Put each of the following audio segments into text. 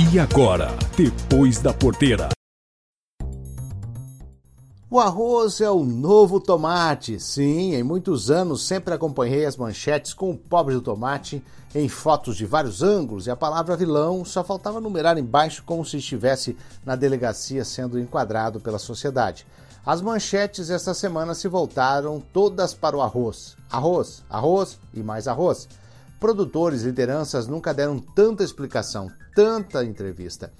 E agora, depois da porteira. O arroz é o novo tomate. Sim, em muitos anos sempre acompanhei as manchetes com o pobre do tomate em fotos de vários ângulos e a palavra vilão só faltava numerar embaixo como se estivesse na delegacia sendo enquadrado pela sociedade. As manchetes esta semana se voltaram todas para o arroz. Arroz, arroz e mais arroz. Produtores, lideranças nunca deram tanta explicação, tanta entrevista.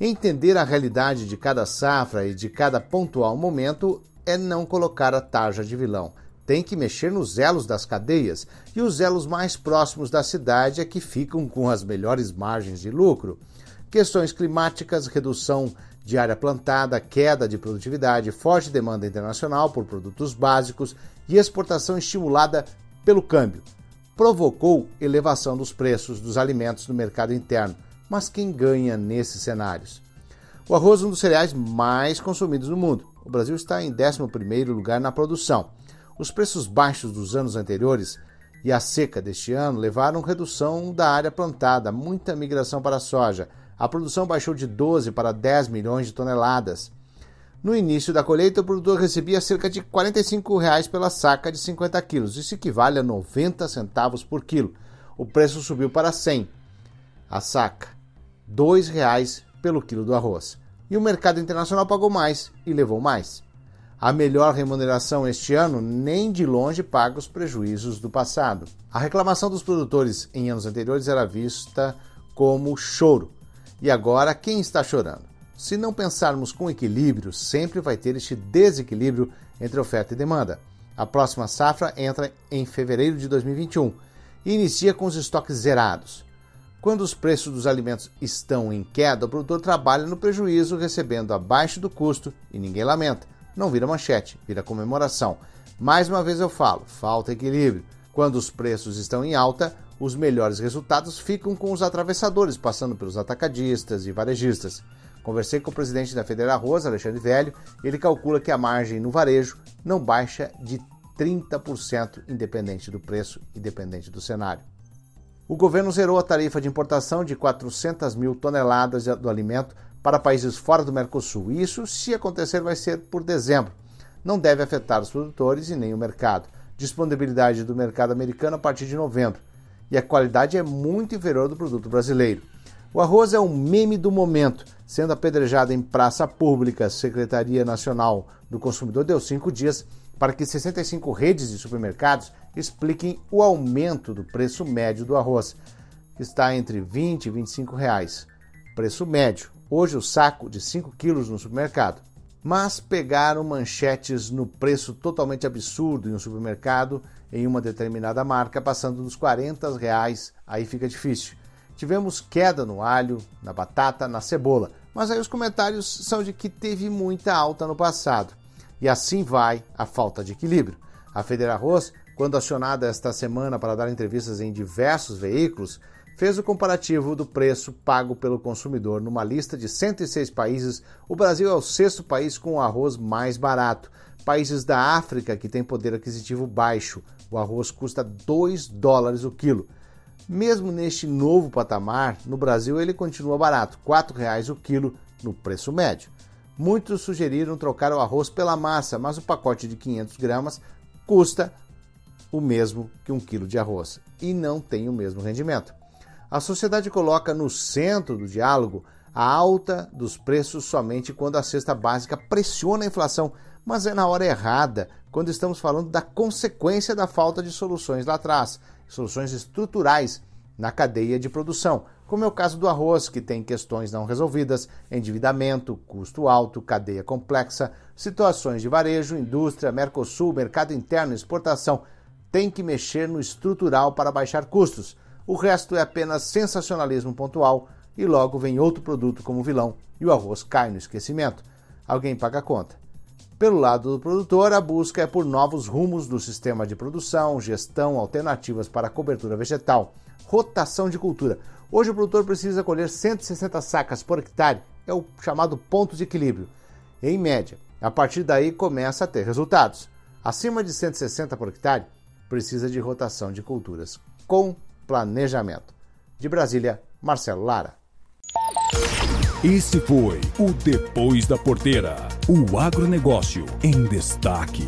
Entender a realidade de cada safra e de cada pontual momento é não colocar a tarja de vilão. Tem que mexer nos elos das cadeias e os elos mais próximos da cidade é que ficam com as melhores margens de lucro. Questões climáticas, redução de área plantada, queda de produtividade, forte demanda internacional por produtos básicos e exportação estimulada pelo câmbio provocou elevação dos preços dos alimentos no mercado interno. Mas quem ganha nesses cenários? O arroz é um dos cereais mais consumidos no mundo. O Brasil está em 11º lugar na produção. Os preços baixos dos anos anteriores e a seca deste ano levaram redução da área plantada, muita migração para a soja. A produção baixou de 12 para 10 milhões de toneladas. No início da colheita, o produtor recebia cerca de 45 reais pela saca de 50 quilos. Isso equivale a 90 centavos por quilo. O preço subiu para 100 a saca, R$ 2,00 pelo quilo do arroz. E o mercado internacional pagou mais e levou mais. A melhor remuneração este ano nem de longe paga os prejuízos do passado. A reclamação dos produtores em anos anteriores era vista como choro. E agora quem está chorando? Se não pensarmos com equilíbrio, sempre vai ter este desequilíbrio entre oferta e demanda. A próxima safra entra em fevereiro de 2021 e inicia com os estoques zerados. Quando os preços dos alimentos estão em queda, o produtor trabalha no prejuízo, recebendo abaixo do custo e ninguém lamenta. Não vira manchete, vira comemoração. Mais uma vez eu falo, falta equilíbrio. Quando os preços estão em alta, os melhores resultados ficam com os atravessadores, passando pelos atacadistas e varejistas. Conversei com o presidente da Federa Rosa, Alexandre Velho, ele calcula que a margem no varejo não baixa de 30%, independente do preço e dependente do cenário. O governo zerou a tarifa de importação de 400 mil toneladas do alimento para países fora do Mercosul. Isso, se acontecer, vai ser por dezembro. Não deve afetar os produtores e nem o mercado. Disponibilidade do mercado americano a partir de novembro. E a qualidade é muito inferior do produto brasileiro. O arroz é um meme do momento, sendo apedrejado em praça pública. Secretaria Nacional do Consumidor deu cinco dias para que 65 redes de supermercados expliquem o aumento do preço médio do arroz, que está entre 20 e 25 reais. Preço médio. Hoje o saco de 5 quilos no supermercado. Mas pegaram manchetes no preço totalmente absurdo em um supermercado em uma determinada marca, passando dos 40 reais, aí fica difícil. Tivemos queda no alho, na batata, na cebola, mas aí os comentários são de que teve muita alta no passado. E assim vai a falta de equilíbrio. A Federa Arroz, quando acionada esta semana para dar entrevistas em diversos veículos, fez o comparativo do preço pago pelo consumidor. Numa lista de 106 países, o Brasil é o sexto país com o arroz mais barato. Países da África que têm poder aquisitivo baixo, o arroz custa 2 dólares o quilo. Mesmo neste novo patamar, no Brasil ele continua barato, R$ 4,00 o quilo no preço médio. Muitos sugeriram trocar o arroz pela massa, mas o pacote de 500 gramas custa o mesmo que um quilo de arroz e não tem o mesmo rendimento. A sociedade coloca no centro do diálogo a alta dos preços somente quando a cesta básica pressiona a inflação, mas é na hora errada, quando estamos falando da consequência da falta de soluções lá atrás soluções estruturais na cadeia de produção, como é o caso do arroz, que tem questões não resolvidas, endividamento, custo alto, cadeia complexa, situações de varejo, indústria, Mercosul, mercado interno, exportação. Tem que mexer no estrutural para baixar custos. O resto é apenas sensacionalismo pontual e logo vem outro produto como vilão e o arroz cai no esquecimento. Alguém paga a conta. Pelo lado do produtor, a busca é por novos rumos do sistema de produção, gestão, alternativas para a cobertura vegetal, rotação de cultura. Hoje o produtor precisa colher 160 sacas por hectare, é o chamado ponto de equilíbrio. Em média, a partir daí começa a ter resultados. Acima de 160 por hectare, precisa de rotação de culturas com planejamento. De Brasília, Marcelo Lara. Esse foi o Depois da Porteira. O agronegócio em destaque.